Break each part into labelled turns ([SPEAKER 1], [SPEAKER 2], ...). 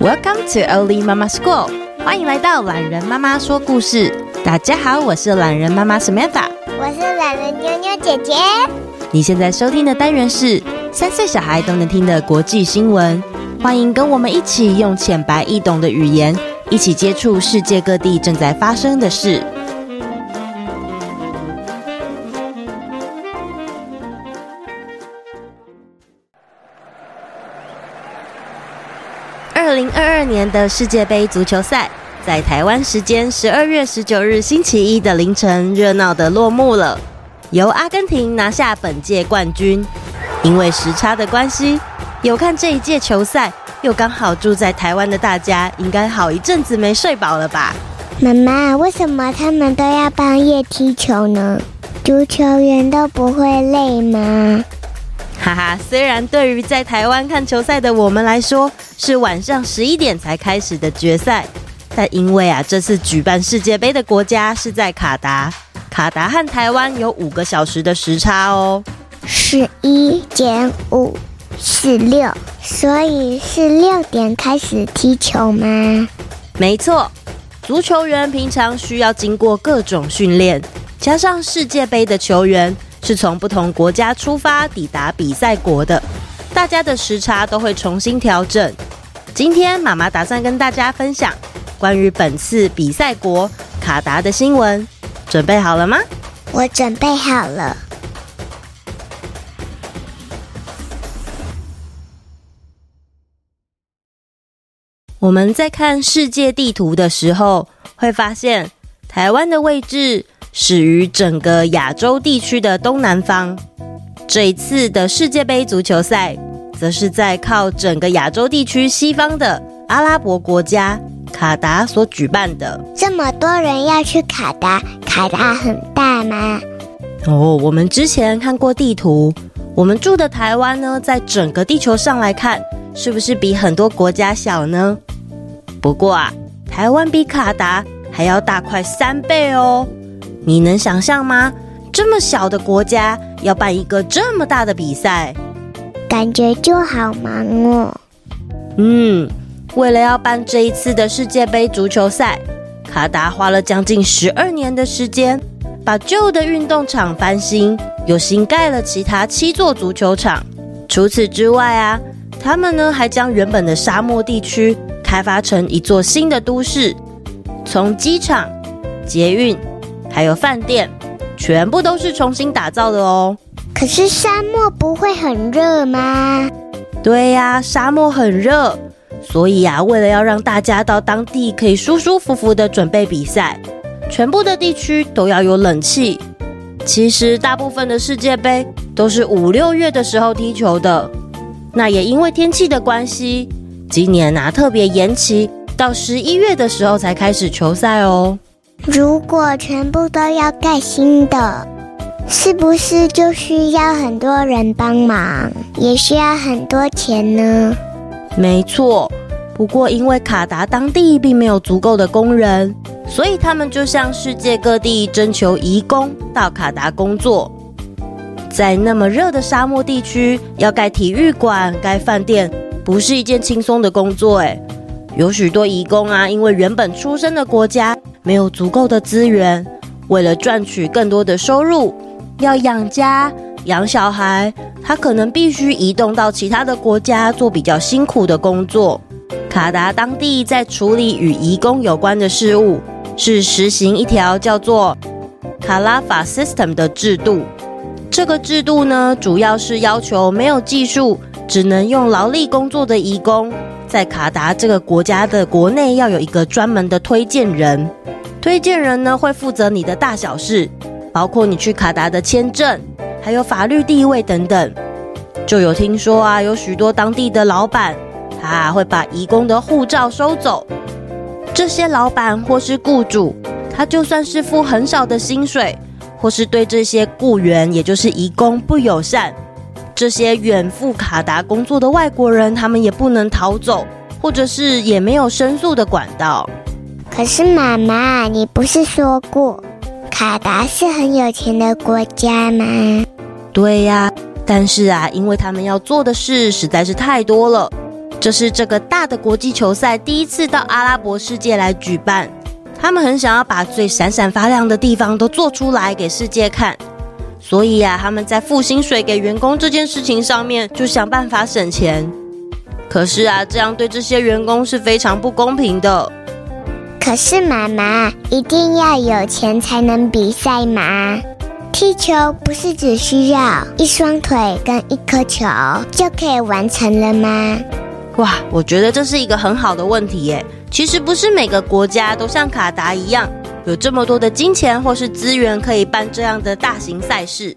[SPEAKER 1] Welcome to Oli Mama School，欢迎来到懒人妈妈说故事。大家好，我是懒人妈妈 Samantha，
[SPEAKER 2] 我是懒人妞妞姐姐。
[SPEAKER 1] 你现在收听的单元是三岁小孩都能听的国际新闻，欢迎跟我们一起用浅白易懂的语言，一起接触世界各地正在发生的事。二零二二年的世界杯足球赛在台湾时间十二月十九日星期一的凌晨热闹的落幕了，由阿根廷拿下本届冠军。因为时差的关系，有看这一届球赛又刚好住在台湾的大家，应该好一阵子没睡饱了吧？
[SPEAKER 2] 妈妈，为什么他们都要半夜踢球呢？足球员都不会累吗？
[SPEAKER 1] 哈哈，虽然对于在台湾看球赛的我们来说是晚上十一点才开始的决赛，但因为啊这次举办世界杯的国家是在卡达，卡达和台湾有五个小时的时差哦。
[SPEAKER 2] 十一减五是六，所以是六点开始踢球吗？
[SPEAKER 1] 没错，足球员平常需要经过各种训练，加上世界杯的球员。是从不同国家出发抵达比赛国的，大家的时差都会重新调整。今天妈妈打算跟大家分享关于本次比赛国卡达的新闻，准备好了吗？
[SPEAKER 2] 我准备好了。
[SPEAKER 1] 我们在看世界地图的时候，会发现台湾的位置，始于整个亚洲地区的东南方。这一次的世界杯足球赛，则是在靠整个亚洲地区西方的阿拉伯国家卡达所举办的。
[SPEAKER 2] 这么多人要去卡达，卡达很大吗？
[SPEAKER 1] 哦，我们之前看过地图，我们住的台湾呢，在整个地球上来看，是不是比很多国家小呢？不过啊，台湾比卡达还要大快三倍哦。你能想象吗？这么小的国家要办一个这么大的比赛，
[SPEAKER 2] 感觉就好忙哦。
[SPEAKER 1] 嗯，为了要办这一次的世界杯足球赛，卡达花了将近十二年的时间，把旧的运动场翻新，又新盖了其他七座足球场。除此之外啊，他们呢还将原本的沙漠地区开发成一座新的都市，从机场、捷运。还有饭店，全部都是重新打造的哦。
[SPEAKER 2] 可是沙漠不会很热吗？
[SPEAKER 1] 对呀，沙漠很热，所以呀，为了要让大家到当地可以舒舒服服的准备比赛，全部的地区都要有冷气。其实大部分的世界杯都是五六月的时候踢球的，那也因为天气的关系，今年啊特别延期到十一月的时候才开始球赛哦。
[SPEAKER 2] 如果全部都要盖新的，是不是就需要很多人帮忙，也需要很多钱呢？
[SPEAKER 1] 没错，不过因为卡达当地并没有足够的工人，所以他们就向世界各地征求移工到卡达工作。在那么热的沙漠地区，要盖体育馆、盖饭店，不是一件轻松的工作。诶，有许多移工啊，因为原本出生的国家。没有足够的资源，为了赚取更多的收入，要养家养小孩，他可能必须移动到其他的国家做比较辛苦的工作。卡达当地在处理与移工有关的事务，是实行一条叫做卡拉法 System 的制度。这个制度呢，主要是要求没有技术、只能用劳力工作的移工，在卡达这个国家的国内要有一个专门的推荐人。推荐人呢，会负责你的大小事，包括你去卡达的签证，还有法律地位等等。就有听说啊，有许多当地的老板，他会把移工的护照收走。这些老板或是雇主，他就算是付很少的薪水，或是对这些雇员，也就是移工不友善，这些远赴卡达工作的外国人，他们也不能逃走，或者是也没有申诉的管道。
[SPEAKER 2] 可是妈妈，你不是说过卡达是很有钱的国家吗？
[SPEAKER 1] 对呀，但是啊，因为他们要做的事实在是太多了，这是这个大的国际球赛第一次到阿拉伯世界来举办，他们很想要把最闪闪发亮的地方都做出来给世界看，所以啊，他们在付薪水给员工这件事情上面就想办法省钱。可是啊，这样对这些员工是非常不公平的。
[SPEAKER 2] 可是妈妈，一定要有钱才能比赛吗？踢球不是只需要一双腿跟一颗球就可以完成了吗？
[SPEAKER 1] 哇，我觉得这是一个很好的问题耶。其实不是每个国家都像卡达一样有这么多的金钱或是资源可以办这样的大型赛事。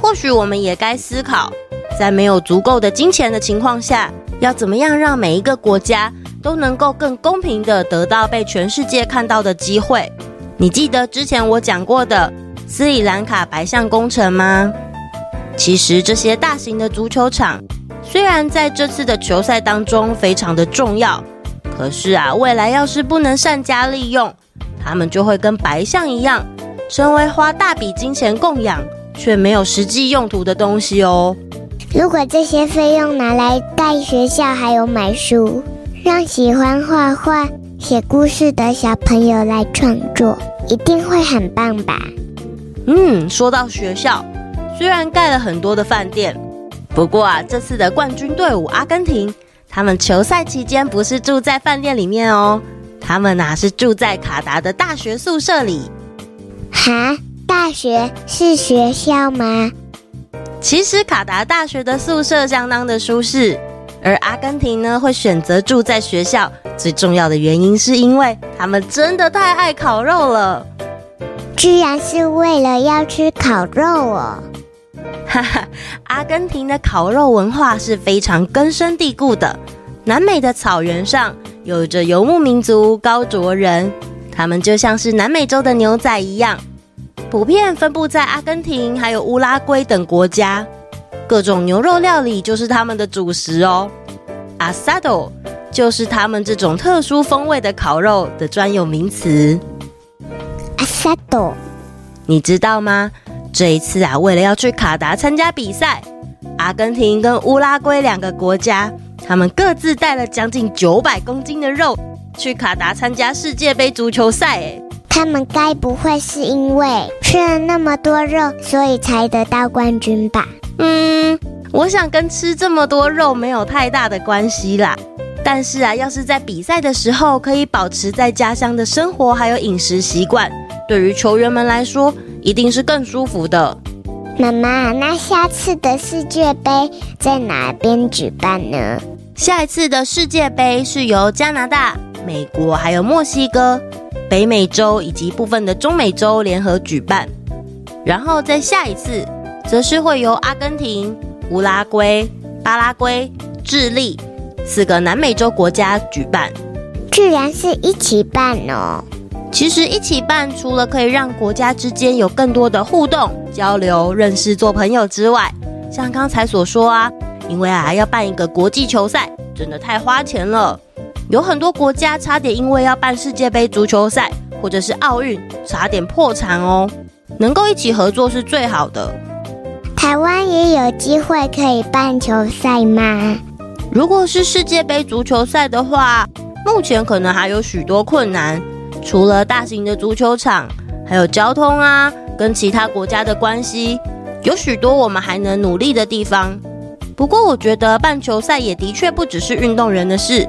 [SPEAKER 1] 或许我们也该思考，在没有足够的金钱的情况下，要怎么样让每一个国家都能够更公平地得到被全世界看到的机会。你记得之前我讲过的斯里兰卡白象工程吗？其实这些大型的足球场，虽然在这次的球赛当中非常的重要，可是啊，未来要是不能善加利用，他们就会跟白象一样，成为花大笔金钱供养却没有实际用途的东西哦。
[SPEAKER 2] 如果这些费用拿来盖学校，还有买书，让喜欢画画、写故事的小朋友来创作，一定会很棒吧？
[SPEAKER 1] 嗯，说到学校，虽然盖了很多的饭店，不过啊，这次的冠军队伍阿根廷，他们球赛期间不是住在饭店里面哦，他们啊是住在卡达的大学宿舍里。
[SPEAKER 2] 哈，大学是学校吗？
[SPEAKER 1] 其实卡达大学的宿舍相当的舒适，而阿根廷呢，会选择住在学校，最重要的原因是因为他们真的太爱烤肉了。
[SPEAKER 2] 居然是为了要吃烤肉哦！
[SPEAKER 1] 哈哈，阿根廷的烤肉文化是非常根深蒂固的。南美的草原上有着游牧民族高卓人，他们就像是南美洲的牛仔一样，普遍分布在阿根廷还有乌拉圭等国家。各种牛肉料理就是他们的主食哦。Asado 就是他们这种特殊风味的烤肉的专有名词。你知道吗？这一次啊，为了要去卡达参加比赛，阿根廷跟乌拉圭两个国家，他们各自带了将近九百公斤的肉去卡达参加世界杯足球赛。哎，
[SPEAKER 2] 他们该不会是因为吃了那么多肉，所以才得到冠军吧？
[SPEAKER 1] 嗯，我想跟吃这么多肉没有太大的关系啦。但是啊，要是在比赛的时候可以保持在家乡的生活还有饮食习惯。对于球员们来说，一定是更舒服的。
[SPEAKER 2] 妈妈，那下次的世界杯在哪边举办呢？
[SPEAKER 1] 下一次的世界杯是由加拿大、美国还有墨西哥、北美洲以及部分的中美洲联合举办。然后在下一次，则是会由阿根廷、乌拉圭、巴拉圭、智利四个南美洲国家举办。
[SPEAKER 2] 居然是一起办哦！
[SPEAKER 1] 其实一起办，除了可以让国家之间有更多的互动、交流、认识、做朋友之外，像刚才所说啊，因为啊要办一个国际球赛，真的太花钱了。有很多国家差点因为要办世界杯足球赛或者是奥运，差点破产哦。能够一起合作是最好的。
[SPEAKER 2] 台湾也有机会可以办球赛吗？
[SPEAKER 1] 如果是世界杯足球赛的话，目前可能还有许多困难。除了大型的足球场，还有交通啊，跟其他国家的关系，有许多我们还能努力的地方。不过，我觉得办球赛也的确不只是运动员的事。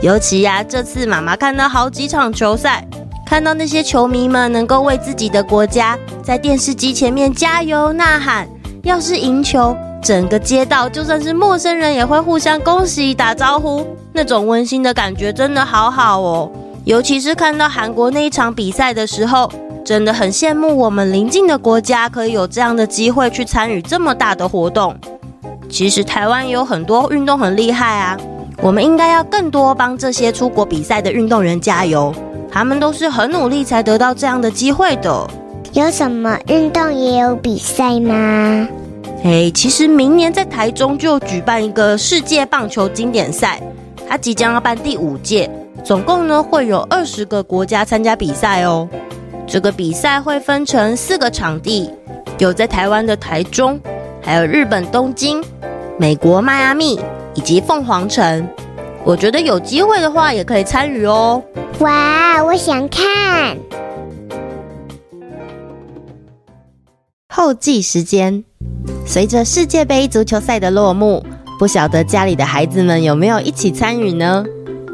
[SPEAKER 1] 尤其呀、啊，这次妈妈看到好几场球赛，看到那些球迷们能够为自己的国家在电视机前面加油呐喊，要是赢球，整个街道就算是陌生人也会互相恭喜打招呼，那种温馨的感觉真的好好哦。尤其是看到韩国那一场比赛的时候，真的很羡慕我们邻近的国家可以有这样的机会去参与这么大的活动。其实台湾也有很多运动很厉害啊，我们应该要更多帮这些出国比赛的运动员加油，他们都是很努力才得到这样的机会的。
[SPEAKER 2] 有什么运动也有比赛吗？
[SPEAKER 1] 哎，其实明年在台中就举办一个世界棒球经典赛，它即将要办第五届。总共呢会有二十个国家参加比赛哦。这个比赛会分成四个场地，有在台湾的台中，还有日本东京、美国迈阿密以及凤凰城。我觉得有机会的话也可以参与哦。
[SPEAKER 2] 哇，我想看。
[SPEAKER 1] 后记时间，随着世界杯足球赛的落幕，不晓得家里的孩子们有没有一起参与呢？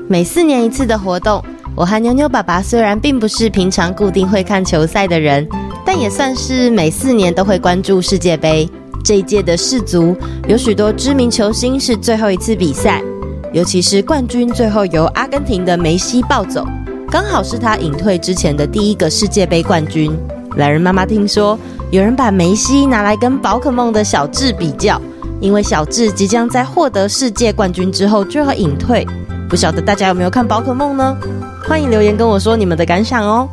[SPEAKER 1] 每四年一次的活动，我和妞妞爸爸虽然并不是平常固定会看球赛的人，但也算是每四年都会关注世界杯。这一届的世足有许多知名球星是最后一次比赛，尤其是冠军最后由阿根廷的梅西抱走，刚好是他隐退之前的第一个世界杯冠军。懒人妈妈听说。有人把梅西拿来跟宝可梦的小智比较，因为小智即将在获得世界冠军之后就要隐退。不晓得大家有没有看宝可梦呢？欢迎留言跟我说你们的感想哦。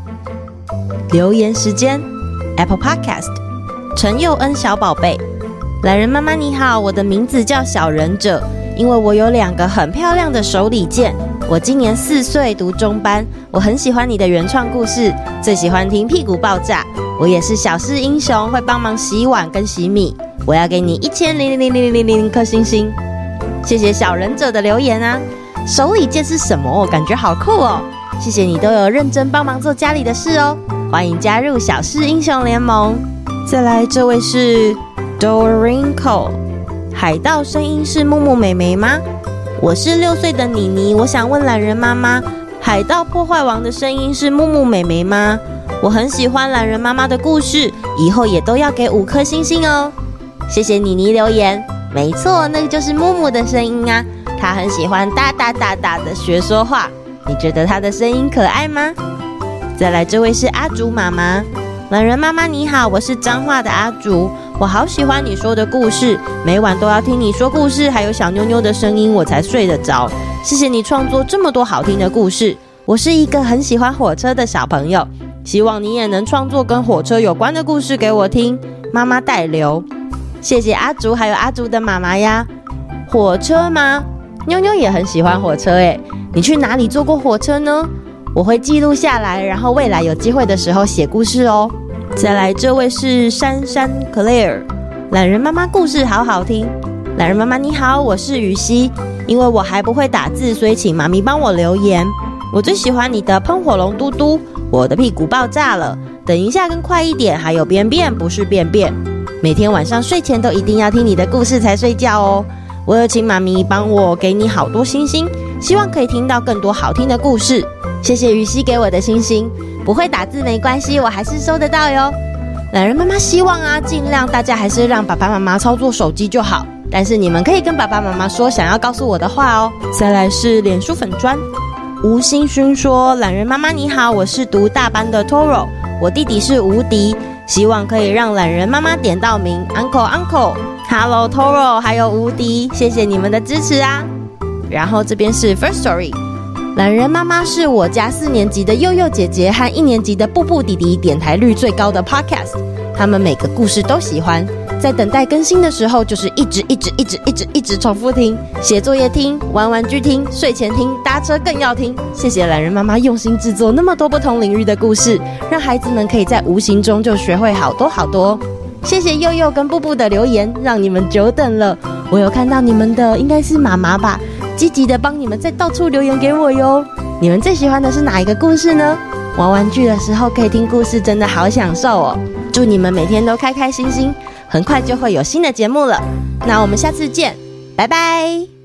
[SPEAKER 1] 留言时间，Apple Podcast，陈佑恩小宝贝，懒人妈妈你好，我的名字叫小忍者，因为我有两个很漂亮的手里剑。我今年四岁，读中班，我很喜欢你的原创故事，最喜欢听屁股爆炸。我也是小事英雄，会帮忙洗碗跟洗米。我要给你一千零零零零零零颗星星，谢谢小忍者的留言啊！手里剑是什么？我感觉好酷哦！谢谢你都有认真帮忙做家里的事哦，欢迎加入小事英雄联盟。再来，这位是 Dorinco，海盗声音是木木妹妹吗？我是六岁的妮妮，我想问懒人妈妈，海盗破坏王的声音是木木妹妹吗？我很喜欢懒人妈妈的故事，以后也都要给五颗星星哦。谢谢妮妮留言，没错，那个就是木木的声音啊。她很喜欢大大大大的学说话，你觉得她的声音可爱吗？再来，这位是阿竹妈妈，懒人妈妈你好，我是彰化的阿竹，我好喜欢你说的故事，每晚都要听你说故事，还有小妞妞的声音，我才睡得着。谢谢你创作这么多好听的故事，我是一个很喜欢火车的小朋友。希望你也能创作跟火车有关的故事给我听，妈妈代留。谢谢阿竹，还有阿竹的妈妈呀。火车吗？妞妞也很喜欢火车诶。你去哪里坐过火车呢？我会记录下来，然后未来有机会的时候写故事哦。再来，这位是珊珊 Claire，懒人妈妈故事好好听。懒人妈妈你好，我是雨熙，因为我还不会打字，所以请妈咪帮我留言。我最喜欢你的喷火龙嘟嘟。我的屁股爆炸了，等一下更快一点，还有便便不是便便。每天晚上睡前都一定要听你的故事才睡觉哦。我有请妈咪帮我给你好多星星，希望可以听到更多好听的故事。谢谢雨熙给我的星星，不会打字没关系，我还是收得到哟。懒人妈妈希望啊，尽量大家还是让爸爸妈妈操作手机就好，但是你们可以跟爸爸妈妈说想要告诉我的话哦。再来是脸书粉砖。吴新勋说：“懒人妈妈你好，我是读大班的 Toro，我弟弟是吴迪，希望可以让懒人妈妈点到名，Uncle Uncle，Hello Toro，还有吴迪，谢谢你们的支持啊。然后这边是 First Story，懒人妈妈是我家四年级的佑佑姐姐和一年级的布布弟弟点台率最高的 Podcast，他们每个故事都喜欢。”在等待更新的时候，就是一直一直一直一直一直重复听，写作业听，玩玩具听，睡前听，搭车更要听。谢谢懒人妈妈用心制作那么多不同领域的故事，让孩子们可以在无形中就学会好多好多。谢谢佑佑跟布布的留言，让你们久等了。我有看到你们的，应该是妈妈吧，积极的帮你们在到处留言给我哟。你们最喜欢的是哪一个故事呢？玩玩具的时候可以听故事，真的好享受哦。祝你们每天都开开心心。很快就会有新的节目了，那我们下次见，拜拜。